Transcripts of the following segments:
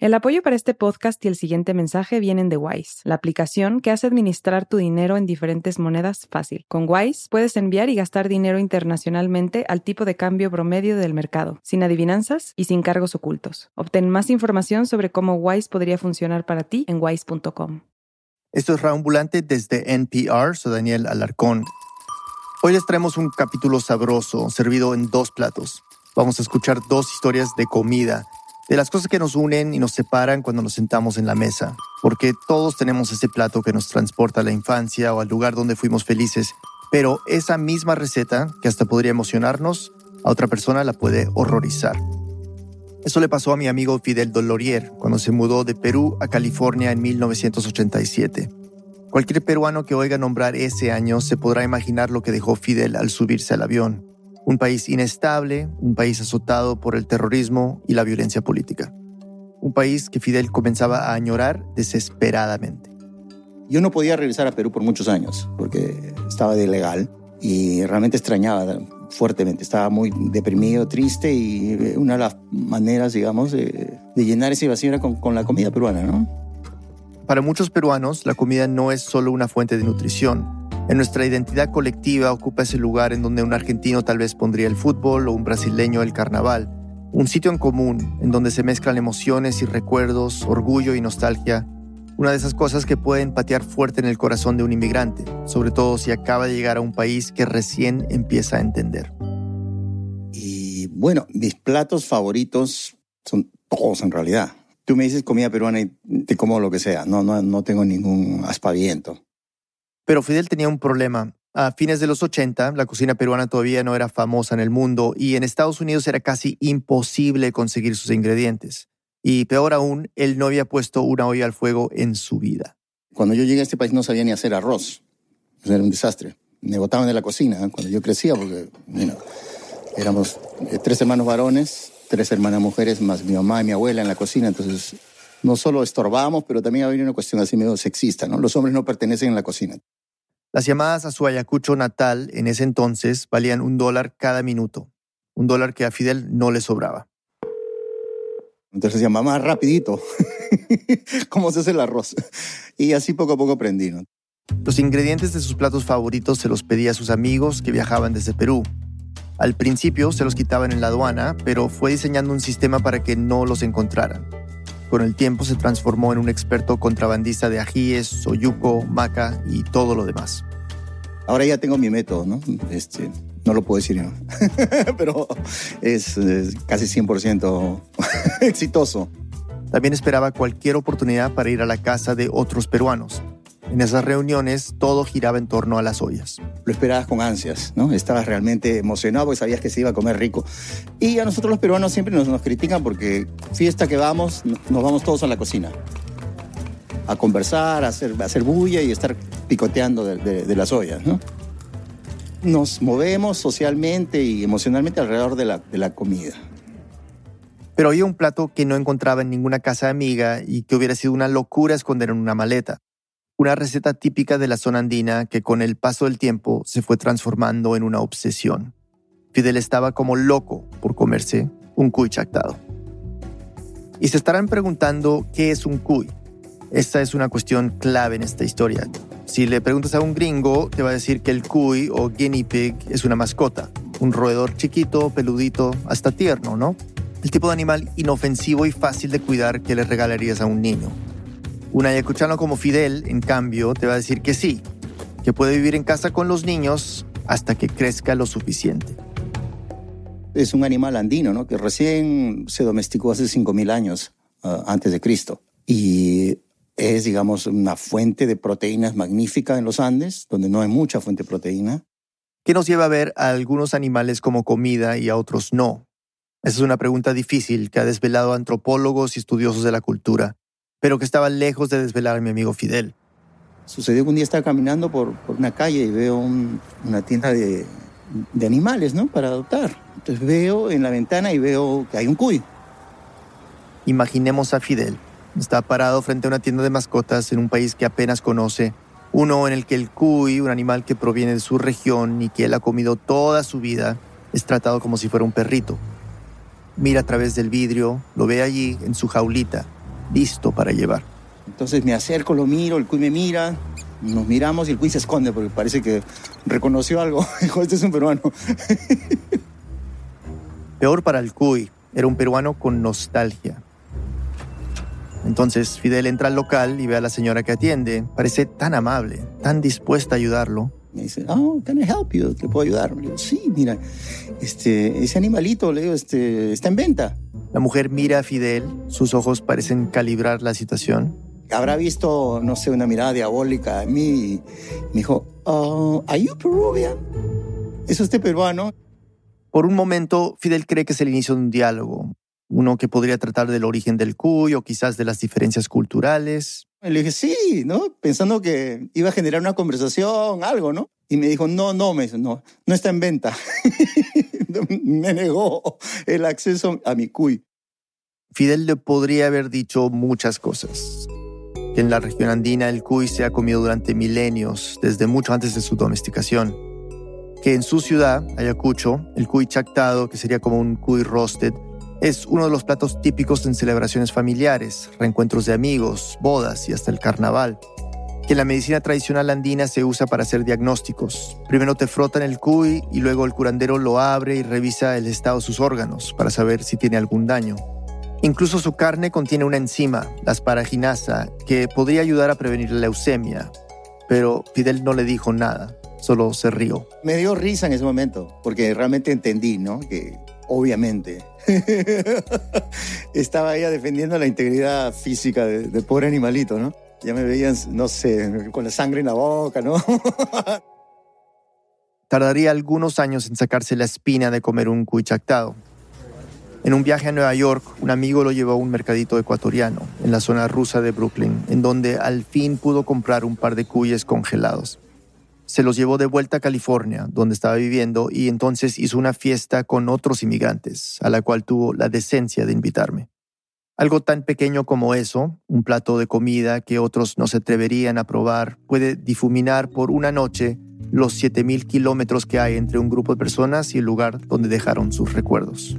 El apoyo para este podcast y el siguiente mensaje vienen de Wise, la aplicación que hace administrar tu dinero en diferentes monedas fácil. Con Wise puedes enviar y gastar dinero internacionalmente al tipo de cambio promedio del mercado, sin adivinanzas y sin cargos ocultos. Obtén más información sobre cómo Wise podría funcionar para ti en wise.com. Esto es Raambulante desde NPR, soy Daniel Alarcón. Hoy les traemos un capítulo sabroso, servido en dos platos. Vamos a escuchar dos historias de comida de las cosas que nos unen y nos separan cuando nos sentamos en la mesa, porque todos tenemos ese plato que nos transporta a la infancia o al lugar donde fuimos felices, pero esa misma receta, que hasta podría emocionarnos, a otra persona la puede horrorizar. Eso le pasó a mi amigo Fidel Dolorier cuando se mudó de Perú a California en 1987. Cualquier peruano que oiga nombrar ese año se podrá imaginar lo que dejó Fidel al subirse al avión un país inestable, un país azotado por el terrorismo y la violencia política. Un país que Fidel comenzaba a añorar desesperadamente. Yo no podía regresar a Perú por muchos años porque estaba de ilegal y realmente extrañaba fuertemente. Estaba muy deprimido, triste y eh, una de las maneras, digamos, de, llenar ese vacío era con, con la comida peruana, ¿no? Para muchos peruanos, la comida no es solo una fuente de nutrición, en nuestra identidad colectiva ocupa ese lugar en donde un argentino tal vez pondría el fútbol o un brasileño el carnaval. Un sitio en común en donde se mezclan emociones y recuerdos, orgullo y nostalgia. Una de esas cosas que pueden patear fuerte en el corazón de un inmigrante, sobre todo si acaba de llegar a un país que recién empieza a entender. Y bueno, mis platos favoritos son todos en realidad. Tú me dices comida peruana y te como lo que sea, no, no, no tengo ningún aspaviento. Pero Fidel tenía un problema. A fines de los 80, la cocina peruana todavía no era famosa en el mundo y en Estados Unidos era casi imposible conseguir sus ingredientes. Y peor aún, él no había puesto una olla al fuego en su vida. Cuando yo llegué a este país no sabía ni hacer arroz. Era un desastre. Me botaban de la cocina ¿eh? cuando yo crecía porque éramos eh, tres hermanos varones, tres hermanas mujeres, más mi mamá y mi abuela en la cocina. Entonces no solo estorbábamos, pero también había una cuestión así medio sexista. ¿no? Los hombres no pertenecen en la cocina. Las llamadas a su Ayacucho natal en ese entonces valían un dólar cada minuto, un dólar que a Fidel no le sobraba. Entonces decía, mamá, rapidito, ¿cómo se hace el arroz? Y así poco a poco aprendí. Los ingredientes de sus platos favoritos se los pedía a sus amigos que viajaban desde Perú. Al principio se los quitaban en la aduana, pero fue diseñando un sistema para que no los encontraran. Con el tiempo se transformó en un experto contrabandista de ajíes, soyuco, maca y todo lo demás. Ahora ya tengo mi método, ¿no? Este, no lo puedo decir, ¿no? pero es, es casi 100% exitoso. También esperaba cualquier oportunidad para ir a la casa de otros peruanos, en esas reuniones todo giraba en torno a las ollas. Lo esperabas con ansias, ¿no? Estabas realmente emocionado porque sabías que se iba a comer rico. Y a nosotros los peruanos siempre nos, nos critican porque fiesta que vamos, nos vamos todos a la cocina. A conversar, a hacer, a hacer bulla y estar picoteando de, las ollas, ¿no? Nos movemos socialmente y emocionalmente alrededor de la, de la comida. Pero había un plato que no encontraba en ninguna casa amiga y que hubiera sido una locura esconder en una maleta una receta típica de la zona andina que con el paso del tiempo se fue transformando en una obsesión. Fidel estaba como loco por comerse un cuy chactado. Y se estarán preguntando qué es un cuy. Esta es una cuestión clave en esta historia. Si le preguntas a un gringo, te va a decir que el cuy o guinea pig es una mascota, un roedor chiquito, peludito, hasta tierno, ¿no? El tipo de animal inofensivo y fácil de cuidar que le regalarías a un niño. Un ayacuchano como Fidel, en cambio, te va a decir que sí, que puede vivir en casa con los niños hasta que crezca lo suficiente. Es un animal andino, ¿no? Que recién se domesticó hace 5.000 años ah, antes de Cristo. Y es, digamos, una fuente de proteínas magnífica en los Andes, donde no hay mucha fuente de proteína. ¿Qué nos lleva a ver a algunos animales como comida y a otros no? Esa es una pregunta difícil que ha desvelado a antropólogos y estudiosos de la cultura pero que estaba lejos de desvelar a mi amigo Fidel. Sucedió que un día estaba caminando por, una calle y veo una tienda de, animales, ¿no? Para adoptar. Entonces veo en la ventana y veo que hay un cuy. Imaginemos a Fidel. Está parado frente a una tienda de mascotas en un país que apenas conoce, uno en el que el cuy, un animal que proviene de su región y que él ha comido toda su vida, es tratado como si fuera un perrito. Mira a través del vidrio, lo ve allí en su jaulita, listo para llevar. Entonces me acerco, lo miro, el cuy me mira, nos miramos y el cuy se esconde porque parece que reconoció algo. Dijo, este es un peruano. Peor para el cuy, era un peruano con nostalgia. Entonces Fidel entra al local y ve a la señora que atiende. Parece tan amable, tan dispuesta a ayudarlo. Me dice, oh, can I help you? ¿Te puedo ayudar? Le digo, sí, mira, este, ese animalito, le digo, este, está en venta. La mujer mira a Fidel, sus ojos parecen calibrar la situación. Habrá visto, no sé, una mirada diabólica a mí y me dijo, oh, ¿Are you Peruvian? ¿Es usted peruano? Por un momento, Fidel cree que es el inicio de un diálogo, uno que podría tratar del origen del cuy o quizás de las diferencias culturales. Le dije, sí, ¿no? Pensando que iba a generar una conversación, algo, ¿no? Y me dijo, no, no, me dijo, no, no está en venta. me negó el acceso a mi cuy. Fidel le podría haber dicho muchas cosas. Que en la región andina el cuy se ha comido durante milenios, desde mucho antes de su domesticación. Que en su ciudad, Ayacucho, el cuy chactado, que sería como un cuy roasted, es uno de los platos típicos en celebraciones familiares, reencuentros de amigos, bodas y hasta el carnaval. Que en la medicina tradicional andina se usa para hacer diagnósticos. Primero te frotan el cuy y luego el curandero lo abre y revisa el estado de sus órganos para saber si tiene algún daño. Incluso su carne contiene una enzima, la asparaginasa, que podría ayudar a prevenir la leucemia. Pero Fidel no le dijo nada, solo se rió. Me dio risa en ese momento, porque realmente entendí, ¿no? Obviamente estaba ella defendiendo la integridad física del pobre animalito, ¿no? Ya me veían, no sé, con la sangre en la boca, ¿no? Tardaría algunos años en sacarse la espina de comer un cuy chactado. En un viaje a Nueva York, un amigo lo llevó a un mercadito ecuatoriano, en la zona rusa de Brooklyn, en donde al fin pudo comprar un par de cuyes congelados. Se los llevó de vuelta a California, donde estaba viviendo, y entonces hizo una fiesta con otros inmigrantes, a la cual tuvo la decencia de invitarme. Algo tan pequeño como eso, un plato de comida que otros no se atreverían a probar, puede difuminar por una noche los 7.000 kilómetros que hay entre un grupo de personas y el lugar donde dejaron sus recuerdos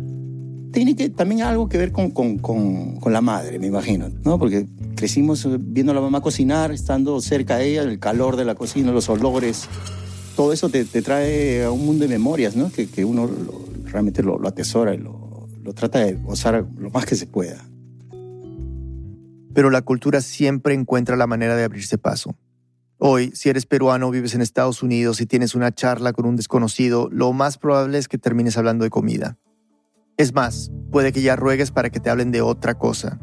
tiene que también algo que ver con, con, con, la madre, me imagino, ¿no? Porque crecimos viendo a la mamá cocinar, estando cerca de ella, el calor de la cocina, los olores, todo eso te, te trae a un mundo de memorias, ¿no? Que, que uno realmente lo, lo, atesora y lo, lo trata de gozar lo más que se pueda. Pero la cultura siempre encuentra la manera de abrirse paso. Hoy, si eres peruano, vives en Estados Unidos y tienes una charla con un desconocido, lo más probable es que termines hablando de comida. Es más, puede que ya ruegues para que te hablen de otra cosa.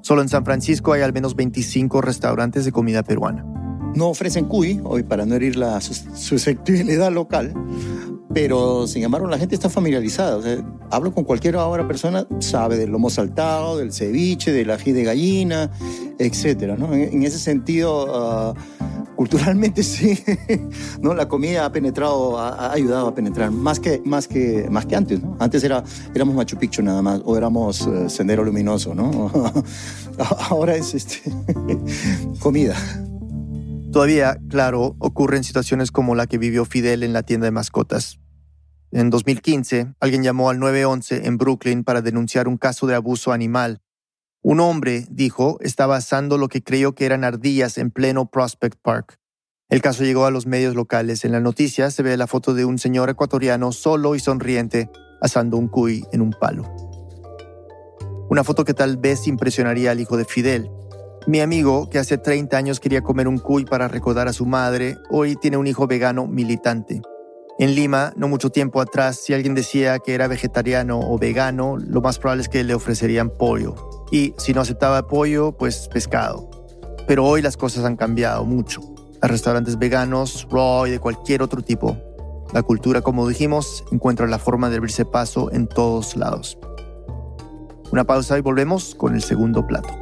Solo en San Francisco hay al menos 25 restaurantes de comida peruana. No ofrecen cuy, hoy para no herir la susceptibilidad local, pero sin embargo la gente está familiarizada. hablo con cualquier ahora persona, sabe del lomo saltado, del ceviche, del ají de gallina, etc. En, ese sentido, ah, culturalmente sí, ¿no? La comida ha penetrado, ha, ayudado a penetrar más que, más que, más que antes, ¿no? Antes era, éramos Machu Picchu nada más, o éramos eh, Sendero Luminoso, ¿no? Ahora es este, comida. Todavía, claro, ocurren situaciones como la que vivió Fidel en la tienda de mascotas. En 2015, alguien llamó al 911 en Brooklyn para denunciar un caso de abuso animal un hombre, dijo, estaba asando lo que creyó que eran ardillas en pleno Prospect Park. El caso llegó a los medios locales. En la noticia se ve la foto de un señor ecuatoriano solo y sonriente asando un cuy en un palo. Una foto que tal vez impresionaría al hijo de Fidel. Mi amigo, que hace 30 años quería comer un cuy para recordar a su madre, hoy tiene un hijo vegano militante. En Lima, no mucho tiempo atrás, si alguien decía que era vegetariano o vegano, lo más probable es que le ofrecerían pollo. Y si no aceptaba pollo, pues pescado. Pero hoy las cosas han cambiado mucho. Hay restaurantes veganos, raw y de cualquier otro tipo. La cultura, como dijimos, encuentra la forma de abrirse paso en todos lados. Una pausa y volvemos con el segundo plato.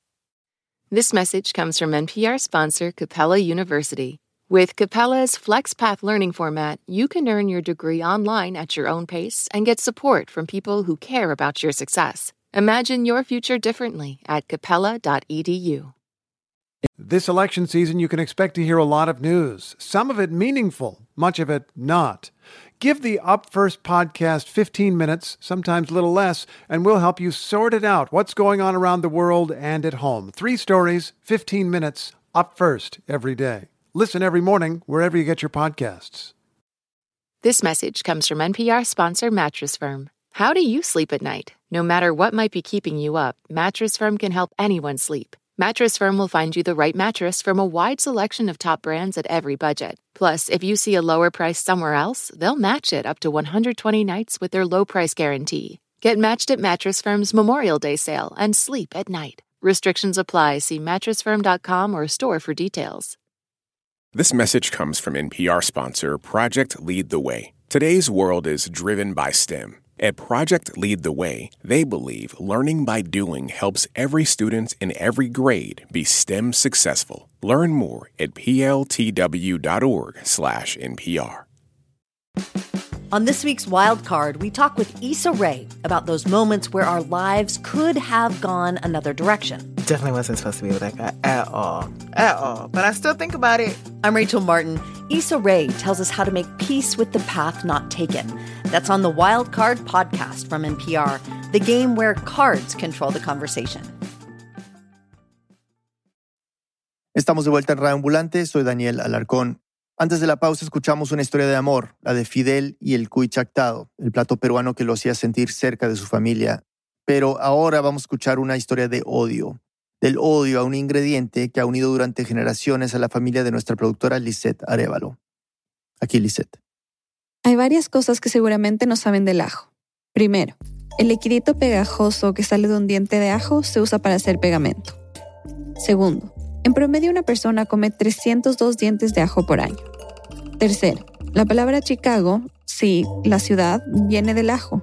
This message comes from NPR sponsor Capella University. With Capella's FlexPath learning format, you can earn your degree online at your own pace and get support from people who care about your success. Imagine your future differently at capella.edu. This election season, you can expect to hear a lot of news, some of it meaningful, much of it not. Give the Up First podcast 15 minutes, sometimes a little less, and we'll help you sort it out what's going on around the world and at home. Three stories, 15 minutes, Up First every day. Listen every morning wherever you get your podcasts. This message comes from NPR sponsor Mattress Firm. How do you sleep at night? No matter what might be keeping you up, Mattress Firm can help anyone sleep. Mattress Firm will find you the right mattress from a wide selection of top brands at every budget. Plus, if you see a lower price somewhere else, they'll match it up to 120 nights with their low price guarantee. Get matched at Mattress Firm's Memorial Day sale and sleep at night. Restrictions apply. See mattressfirm.com or store for details. This message comes from NPR sponsor Project Lead the Way. Today's world is driven by STEM. At Project Lead the Way, they believe learning by doing helps every student in every grade be STEM successful. Learn more at pltw.org/npr. On this week's Wild Card, we talk with Issa Rae about those moments where our lives could have gone another direction. Definitely wasn't supposed to be with that guy at all. At all. But I still think about it. I'm Rachel Martin. Issa Rae tells us how to make peace with the path not taken. That's on the Wild Card podcast from NPR, the game where cards control the conversation. Estamos de vuelta en Radio Ambulante, soy Daniel Alarcón. Antes de la pausa escuchamos una historia de amor, la de Fidel y el cuy chactado, el plato peruano que lo hacía sentir cerca de su familia. Pero ahora vamos a escuchar una historia de odio, del odio a un ingrediente que ha unido durante generaciones a la familia de nuestra productora Lisette Arevalo. Aquí Lisette. Hay varias cosas que seguramente no saben del ajo. Primero, el liquidito pegajoso que sale de un diente de ajo se usa para hacer pegamento. Segundo, en promedio una persona come 302 dientes de ajo por año. Tercero, la palabra Chicago, sí, la ciudad, viene del ajo.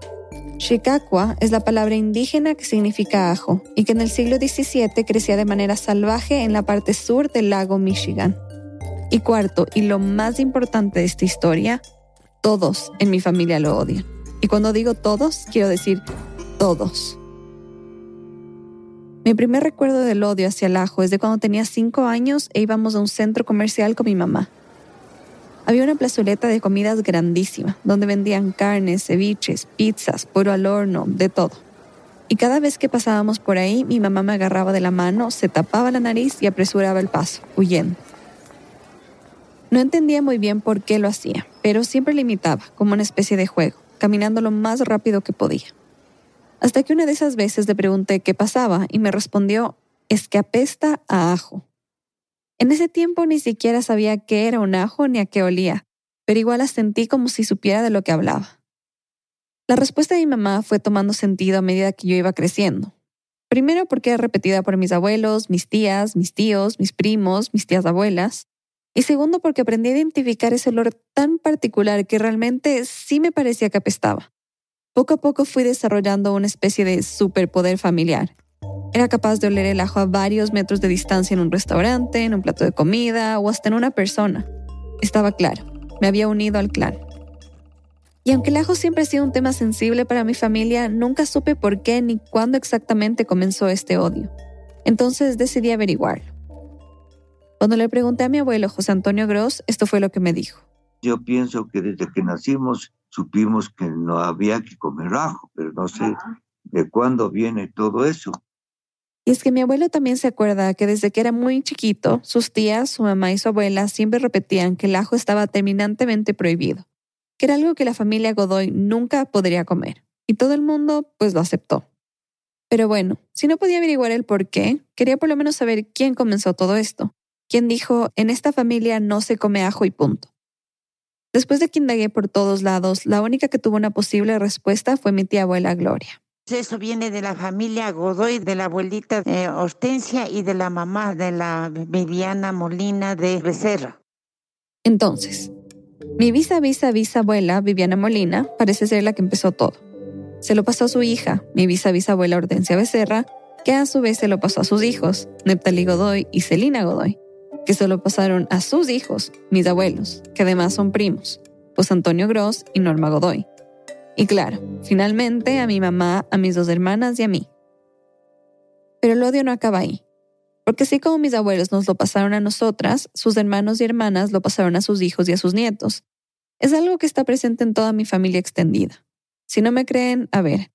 Chicacua es la palabra indígena que significa ajo y que en el siglo XVII crecía de manera salvaje en la parte sur del lago Michigan. Y cuarto, y lo más importante de esta historia, todos en mi familia lo odian. Y cuando digo todos, quiero decir todos. Mi primer recuerdo del odio hacia el ajo es de cuando tenía cinco años e íbamos a un centro comercial con mi mamá. Había una plazoleta de comidas grandísima, donde vendían carnes, ceviches, pizzas, puro al horno, de todo. Y cada vez que pasábamos por ahí, mi mamá me agarraba de la mano, se tapaba la nariz y apresuraba el paso, huyendo. No entendía muy bien por qué lo hacía, pero siempre lo imitaba, como una especie de juego, caminando lo más rápido que podía. Hasta que una de esas veces le pregunté qué pasaba y me respondió, es que apesta a ajo. En ese tiempo ni siquiera sabía qué era un ajo ni a qué olía, pero igual la sentí como si supiera de lo que hablaba. La respuesta de mi mamá fue tomando sentido a medida que yo iba creciendo. Primero porque era repetida por mis abuelos, mis tías, mis tíos, mis primos, mis tías abuelas. Y segundo porque aprendí a identificar ese olor tan particular que realmente sí me parecía que apestaba. Poco a poco fui desarrollando una especie de superpoder familiar. Era capaz de oler el ajo a varios metros de distancia en un restaurante, en un plato de comida o hasta en una persona. Estaba claro, me había unido al clan. Y aunque el ajo siempre ha sido un tema sensible para mi familia, nunca supe por qué ni cuándo exactamente comenzó este odio. Entonces decidí averiguarlo. Cuando le pregunté a mi abuelo José Antonio Gross, esto fue lo que me dijo. Yo pienso que desde que nacimos supimos que no había que comer ajo, pero no sé de cuándo viene todo eso. Y es que mi abuelo también se acuerda que desde que era muy chiquito, sus tías, su mamá y su abuela siempre repetían que el ajo estaba terminantemente prohibido, que era algo que la familia Godoy nunca podría comer. Y todo el mundo pues lo aceptó. Pero bueno, si no podía averiguar el por qué, quería por lo menos saber quién comenzó todo esto. Quién dijo, en esta familia no se come ajo y punto. Después de que indagué por todos lados, la única que tuvo una posible respuesta fue mi tía abuela Gloria. Eso viene de la familia Godoy, de la abuelita eh, Hortensia y de la mamá de la Viviana Molina de Becerra. Entonces, Mi visa, visa, bisabuela, Viviana Molina, parece ser la que empezó todo. Se lo pasó a su hija, mi visa, bisabuela Hortensia Becerra, que a su vez se lo pasó a sus hijos, Neptali Godoy y Celina Godoy, que se lo pasaron a sus hijos, mis abuelos, que además son primos, pues Antonio Gross y Norma Godoy. Y claro, finalmente a mi mamá, a mis dos hermanas y a mí. Pero el odio no acaba ahí. Porque así como mis abuelos nos lo pasaron a nosotras, sus hermanos y hermanas lo pasaron a sus hijos y a sus nietos. Es algo que está presente en toda mi familia extendida. Si no me creen, a ver.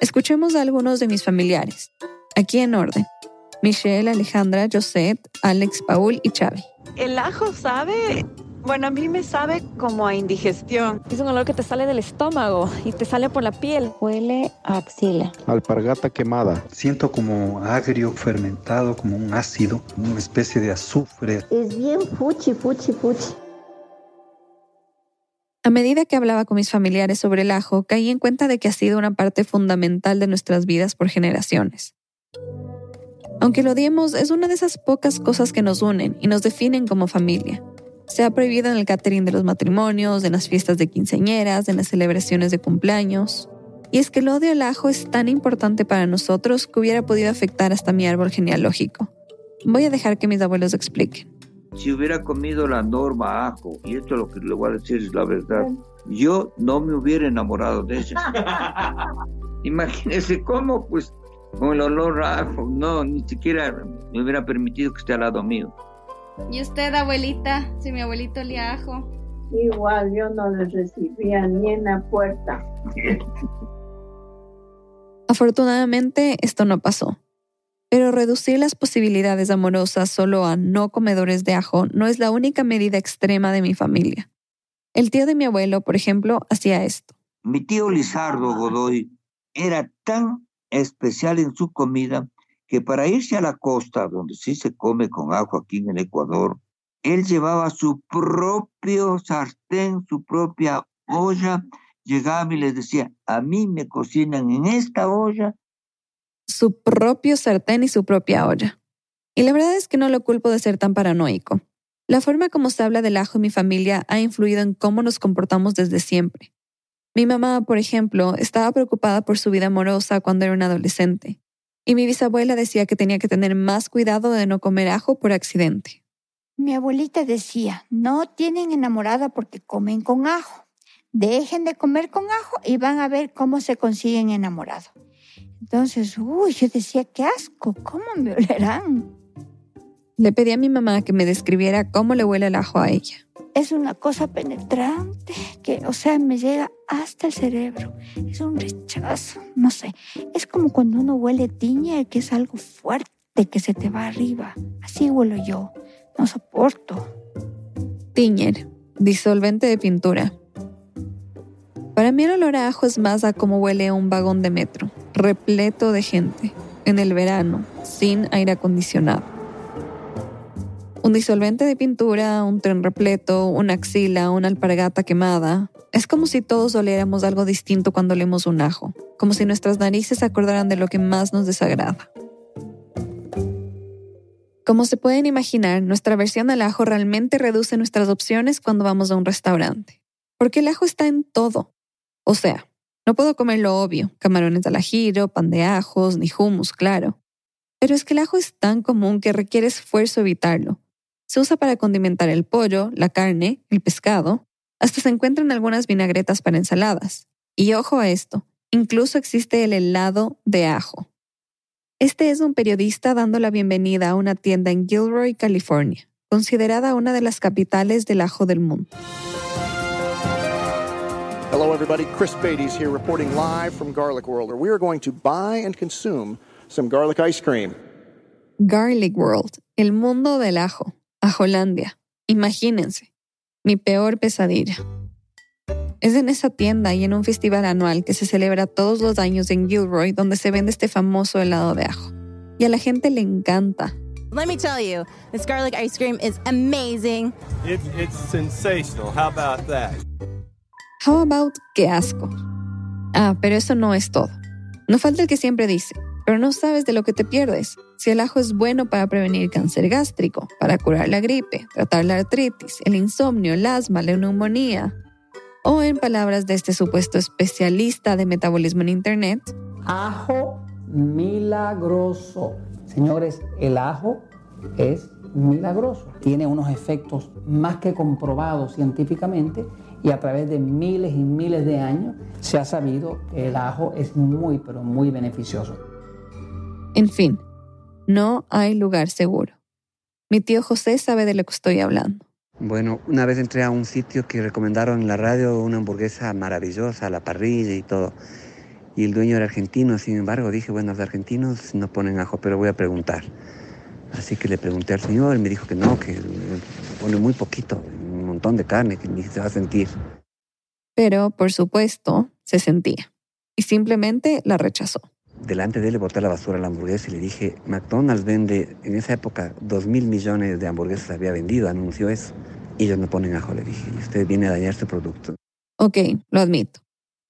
Escuchemos a algunos de mis familiares. Aquí en orden. Michelle, Alejandra, Josette, Alex, Paul y Xavi. El ajo sabe bueno, a mí me sabe como a indigestión. Es un olor que te sale del estómago y te sale por la piel. Huele a axila. Alpargata quemada. Siento como agrio, fermentado, como un ácido, una especie de azufre. Es bien fuchi, fuchi, fuchi. A medida que hablaba con mis familiares sobre el ajo, caí en cuenta de que ha sido una parte fundamental de nuestras vidas por generaciones. Aunque lo odiemos, es una de esas pocas cosas que nos unen y nos definen como familia. Se ha prohibido en el catering de los matrimonios, en las fiestas de quinceañeras, en las celebraciones de cumpleaños. Y es que el odio al ajo es tan importante para nosotros que hubiera podido afectar hasta mi árbol genealógico. Voy a dejar que mis abuelos expliquen. Si hubiera comido la norma ajo, y esto es lo que le voy a decir es la verdad, yo no me hubiera enamorado de ella. Imagínese cómo, pues, con el olor a ajo, no, ni siquiera me hubiera permitido que esté al lado mío. ¿Y usted, abuelita? Si mi abuelito le ajo. Igual, yo no le recibía ni en la puerta. Afortunadamente, esto no pasó. Pero reducir las posibilidades amorosas solo a no comedores de ajo no es la única medida extrema de mi familia. El tío de mi abuelo, por ejemplo, hacía esto. Mi tío Lizardo Godoy era tan especial en su comida que para irse a la costa, donde sí se come con ajo aquí en el Ecuador, él llevaba su propio sartén, su propia olla, llegaba y les decía, a mí me cocinan en esta olla. Su propio sartén y su propia olla. Y la verdad es que no lo culpo de ser tan paranoico. La forma como se habla del ajo en mi familia ha influido en cómo nos comportamos desde siempre. Mi mamá, por ejemplo, estaba preocupada por su vida amorosa cuando era una adolescente y mi bisabuela decía que tenía que tener más cuidado de no comer ajo por accidente. Mi abuelita decía, no tienen enamorada porque comen con ajo. Dejen de comer con ajo y van a ver cómo se consiguen enamorado. Entonces, uy, yo decía, qué asco, ¿cómo me olerán? Le pedí a mi mamá que me describiera cómo le huele el ajo a ella es una cosa penetrante que, o sea, me llega hasta el cerebro. Es un rechazo, no sé. Es como cuando uno huele tiña, que es algo fuerte que se te va arriba. Así huelo yo. No soporto. Tiñer, disolvente de pintura. Para mí el olor a ajo es más a cómo huele un vagón de metro, repleto de gente, en el verano, sin aire acondicionado un disolvente de pintura, un tren repleto, una axila, una alpargata quemada. Es como si todos oliéramos algo distinto cuando olemos un ajo, como si nuestras narices se acordaran de lo que más nos desagrada. Como se pueden imaginar, nuestra versión al ajo realmente reduce nuestras opciones cuando vamos a un restaurante. Porque el ajo está en todo. O sea, no puedo comer lo obvio, camarones al ajillo, pan de ajos, ni hummus, claro. Pero es que el ajo es tan común que requiere esfuerzo evitarlo. Se usa para condimentar el pollo, la carne, el pescado. Hasta se encuentran algunas vinagretas para ensaladas. Y ojo a esto, incluso existe el helado de ajo. Este es un periodista dando la bienvenida a una tienda en Gilroy, California, considerada una de las capitales del ajo del mundo. Hello, everybody. Chris Beatty's here reporting live from Garlic World, where we are going to buy and consume some garlic ice cream. Garlic World, el mundo del ajo a Hollandia. Imagínense, mi peor pesadilla. Es en esa tienda y en un festival anual que se celebra todos los años en Gilroy donde se vende este famoso helado de ajo. Y a la gente le encanta. Let me tell you, this garlic ice cream is amazing. it's sensational. How about that? How about qué asco? Ah, pero eso no es todo. No falta el que siempre dice, pero no sabes de lo que te pierdes. Si el ajo es bueno para prevenir cáncer gástrico, para curar la gripe, tratar la artritis, el insomnio, el asma, la neumonía, o en palabras de este supuesto especialista de metabolismo en Internet, ajo milagroso. Señores, el ajo es milagroso. Tiene unos efectos más que comprobados científicamente y a través de miles y miles de años se ha sabido que el ajo es muy, pero muy beneficioso. En fin, no hay lugar seguro. Mi tío José sabe de lo que estoy hablando. Bueno, una vez entré a un sitio que recomendaron en la radio una hamburguesa maravillosa, la parrilla y todo. Y el dueño era argentino, sin embargo, dije, bueno, los argentinos no ponen ajo, pero voy a preguntar. Así que le pregunté al señor y me dijo que no, que pone muy poquito, un montón de carne, que ni se va a sentir. Pero, por supuesto, se sentía. Y simplemente la rechazó. Delante de él boté la basura la hamburguesa y le dije, McDonald's vende, en esa época, dos mil millones de hamburguesas había vendido, anunció eso. Y ellos no ponen ajo, le dije, y usted viene a dañar este producto. Ok, lo admito.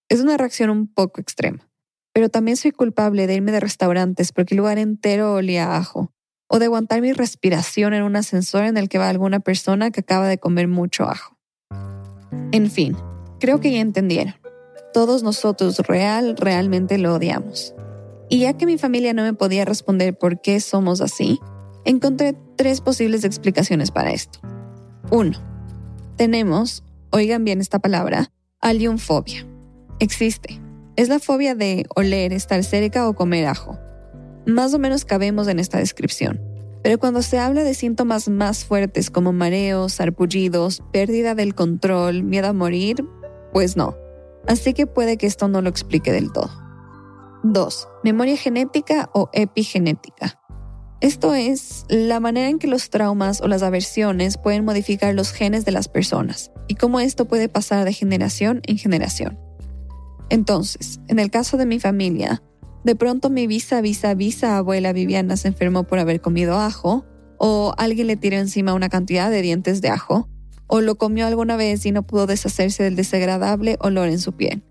Es una reacción un poco extrema. Pero también soy culpable de irme de restaurantes porque el lugar entero olía a ajo. O de aguantar mi respiración en un ascensor en el que va alguna persona que acaba de comer mucho ajo. En fin, creo que ya entendieron. Todos nosotros real, realmente lo odiamos. Y ya que mi familia no me podía responder por qué somos así, encontré tres posibles explicaciones para esto. Uno, tenemos, oigan bien esta palabra, aliumfobia. Existe. Es la fobia de oler, estar cerca o comer ajo. Más o menos cabemos en esta descripción. Pero cuando se habla de síntomas más fuertes como mareos, sarpullidos, pérdida del control, miedo a morir, pues no. Así que puede que esto no lo explique del todo. 2. Memoria genética o epigenética. Esto es la manera en que los traumas o las aversiones pueden modificar los genes de las personas y cómo esto puede pasar de generación en generación. Entonces, en el caso de mi familia, de pronto mi visa, visa, visa abuela Viviana se enfermó por haber comido ajo, o alguien le tiró encima una cantidad de dientes de ajo, o lo comió alguna vez y no pudo deshacerse del desagradable olor en su piel.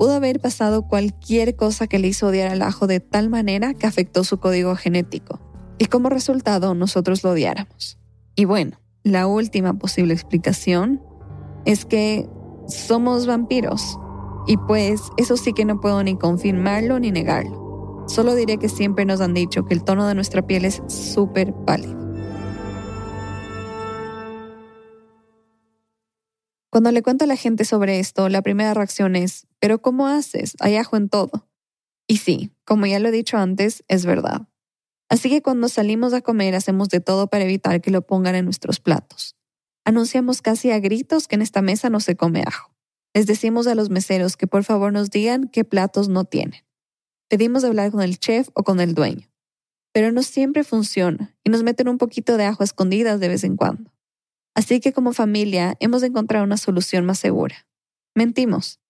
Pudo haber pasado cualquier cosa que le hizo odiar al ajo de tal manera que afectó su código genético, y como resultado nosotros lo odiáramos. Y bueno, la última posible explicación es que somos vampiros, y pues eso sí que no puedo ni confirmarlo ni negarlo. Solo diré que siempre nos han dicho que el tono de nuestra piel es súper pálido. Cuando le cuento a la gente sobre esto, la primera reacción es, pero ¿cómo haces? Hay ajo en todo. Y sí, como ya lo he dicho antes, es verdad. Así que cuando salimos a comer hacemos de todo para evitar que lo pongan en nuestros platos. Anunciamos casi a gritos que en esta mesa no se come ajo. Les decimos a los meseros que por favor nos digan qué platos no tienen. Pedimos hablar con el chef o con el dueño. Pero no siempre funciona y nos meten un poquito de ajo a escondidas de vez en cuando. Así que como familia hemos encontrado una solución más segura. Mentimos.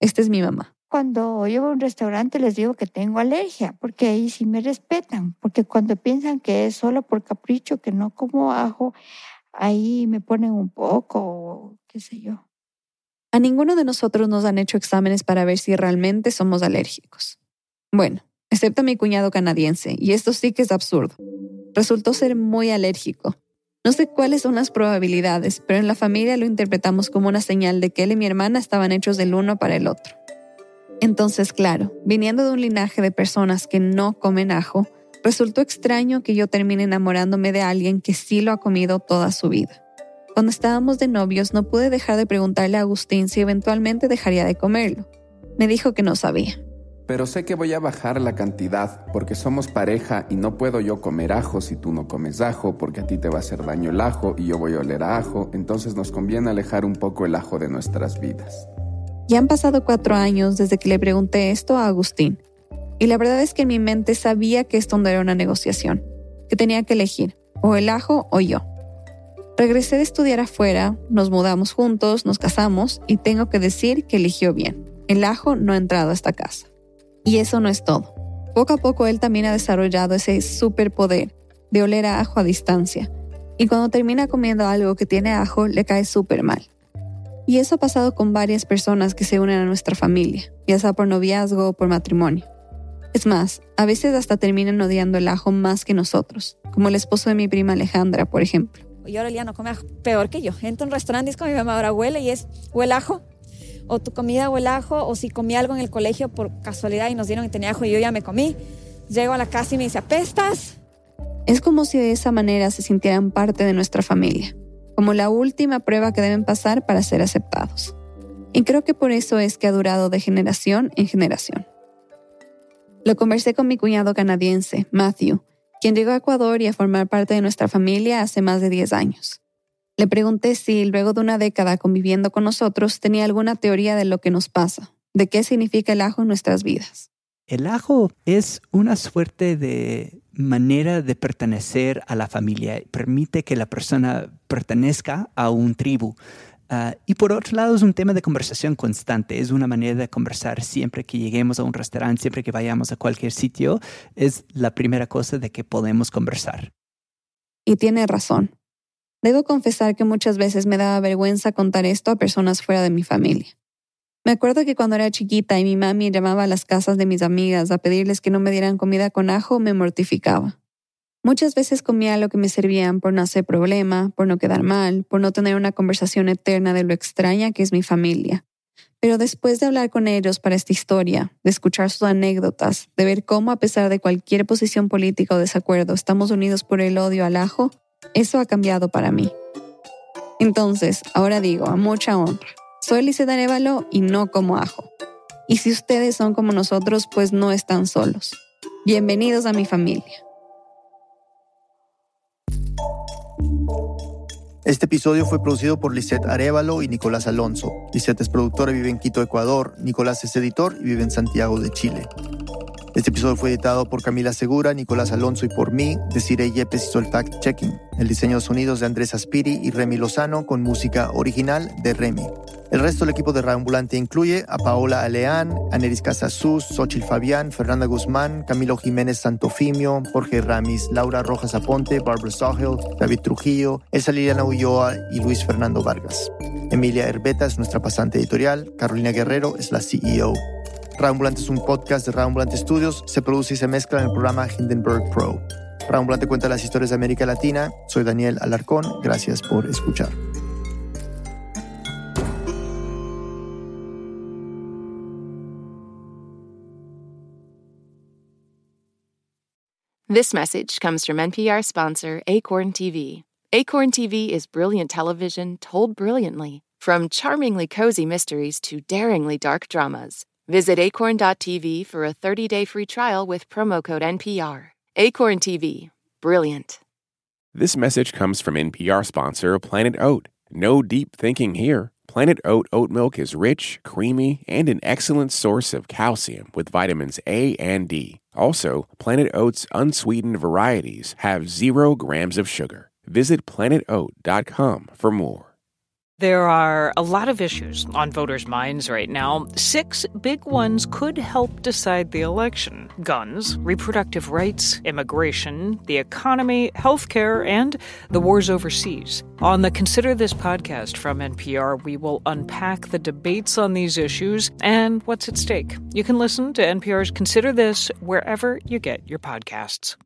Esta es mi mamá. Cuando llevo a un restaurante les digo que tengo alergia, porque ahí sí me respetan, porque cuando piensan que es solo por capricho que no como ajo, ahí me ponen un poco, qué sé yo. A ninguno de nosotros nos han hecho exámenes para ver si realmente somos alérgicos. Bueno, excepto a mi cuñado canadiense, y esto sí que es absurdo. Resultó ser muy alérgico no sé cuáles son las probabilidades, pero en la familia lo interpretamos como una señal de que él y mi hermana estaban hechos del uno para el otro. Entonces, claro, viniendo de un linaje de personas que no comen ajo, resultó extraño que yo termine enamorándome de alguien que sí lo ha comido toda su vida. Cuando estábamos de novios no pude dejar de preguntarle a Agustín si eventualmente dejaría de comerlo. Me dijo que no sabía pero sé que voy a bajar la cantidad porque somos pareja y no puedo yo comer ajo si tú no comes ajo porque a ti te va a hacer daño el ajo y yo voy a oler a ajo, entonces nos conviene alejar un poco el ajo de nuestras vidas. Ya han pasado cuatro años desde que le pregunté esto a Agustín y la verdad es que en mi mente sabía que esto no era una negociación, que tenía que elegir o el ajo o yo. Regresé de estudiar afuera, nos mudamos juntos, nos casamos y tengo que decir que eligió bien. El ajo no ha entrado a esta casa. Y eso no es todo. Poco a poco él también ha desarrollado ese superpoder de oler a ajo a distancia. Y cuando termina comiendo algo que tiene ajo, le cae súper mal. Y eso ha pasado con varias personas que se unen a nuestra familia, ya sea por noviazgo o por matrimonio. Es más, a veces hasta terminan odiando el ajo más que nosotros, como el esposo de mi prima Alejandra, por ejemplo. Y ahora ya no come ajo, peor que yo. Entro a un restaurante y es como mi mamá ahora huele y es, huele ajo. O tu comida huele ajo, o si comí algo en el colegio por casualidad y nos dieron y tenía ajo y yo ya me comí. Llego a la casa y me dice, apestas. Es como si de esa manera se sintieran parte de nuestra familia, como la última prueba que deben pasar para ser aceptados. Y creo que por eso es que ha durado de generación en generación. Lo conversé con mi cuñado canadiense, Matthew, quien llegó a Ecuador y a formar parte de nuestra familia hace más de 10 años. Le pregunté si, luego de una década conviviendo con nosotros, tenía alguna teoría de lo que nos pasa, de qué significa el ajo en nuestras vidas. El ajo es una suerte de manera de pertenecer a la familia. Permite que la persona pertenezca a un tribu. Uh, y por otro lado, es un tema de conversación constante. Es una manera de conversar siempre que lleguemos a un restaurante, siempre que vayamos a cualquier sitio. Es la primera cosa de que podemos conversar. Y tiene razón. Debo confesar que muchas veces me daba vergüenza contar esto a personas fuera de mi familia. Me acuerdo que cuando era chiquita y mi mami llamaba a las casas de mis amigas a pedirles que no me dieran comida con ajo, me mortificaba. Muchas veces comía lo que me servían por no hacer problema, por no quedar mal, por no tener una conversación eterna de lo extraña que es mi familia. Pero después de hablar con ellos para esta historia, de escuchar sus anécdotas, de ver cómo a pesar de cualquier posición política o desacuerdo estamos unidos por el odio al ajo, eso ha cambiado para mí. Entonces, ahora digo, a mucha honra, soy Lizeth Arevalo y no como ajo. Y si ustedes son como nosotros, pues no están solos. Bienvenidos a mi familia. Este episodio fue producido por Lisette Arevalo y Nicolás Alonso. Lisette es productora y vive en Quito, Ecuador. Nicolás es editor y vive en Santiago de Chile. Este episodio fue editado por Camila Segura, Nicolás Alonso y por mí. Desiree Yepes hizo el fact-checking. El diseño de sonidos de Andrés Aspiri y Remy Lozano con música original de Remy. El resto del equipo de Reambulante incluye a Paola Aleán, Aneris Casasus, Xochil Fabián, Fernanda Guzmán, Camilo Jiménez Santofimio, Jorge Ramis, Laura Rojas Aponte, Barbara Sahel, David Trujillo, Elsa Liliana Ulloa y Luis Fernando Vargas. Emilia Herbeta es nuestra pasante editorial, Carolina Guerrero es la CEO. Reambulante es un podcast de Reambulante Studios, se produce y se mezcla en el programa Hindenburg Pro. Reambulante cuenta las historias de América Latina, soy Daniel Alarcón, gracias por escuchar. This message comes from NPR sponsor Acorn TV. Acorn TV is brilliant television told brilliantly, from charmingly cozy mysteries to daringly dark dramas. Visit acorn.tv for a 30-day free trial with promo code NPR. Acorn TV. Brilliant. This message comes from NPR sponsor Planet Oat. No deep thinking here. Planet Oat oat milk is rich, creamy, and an excellent source of calcium with vitamins A and D. Also, Planet Oat's unsweetened varieties have zero grams of sugar. Visit planetoat.com for more. There are a lot of issues on voters' minds right now. Six big ones could help decide the election guns, reproductive rights, immigration, the economy, healthcare, and the wars overseas. On the Consider This podcast from NPR, we will unpack the debates on these issues and what's at stake. You can listen to NPR's Consider This wherever you get your podcasts.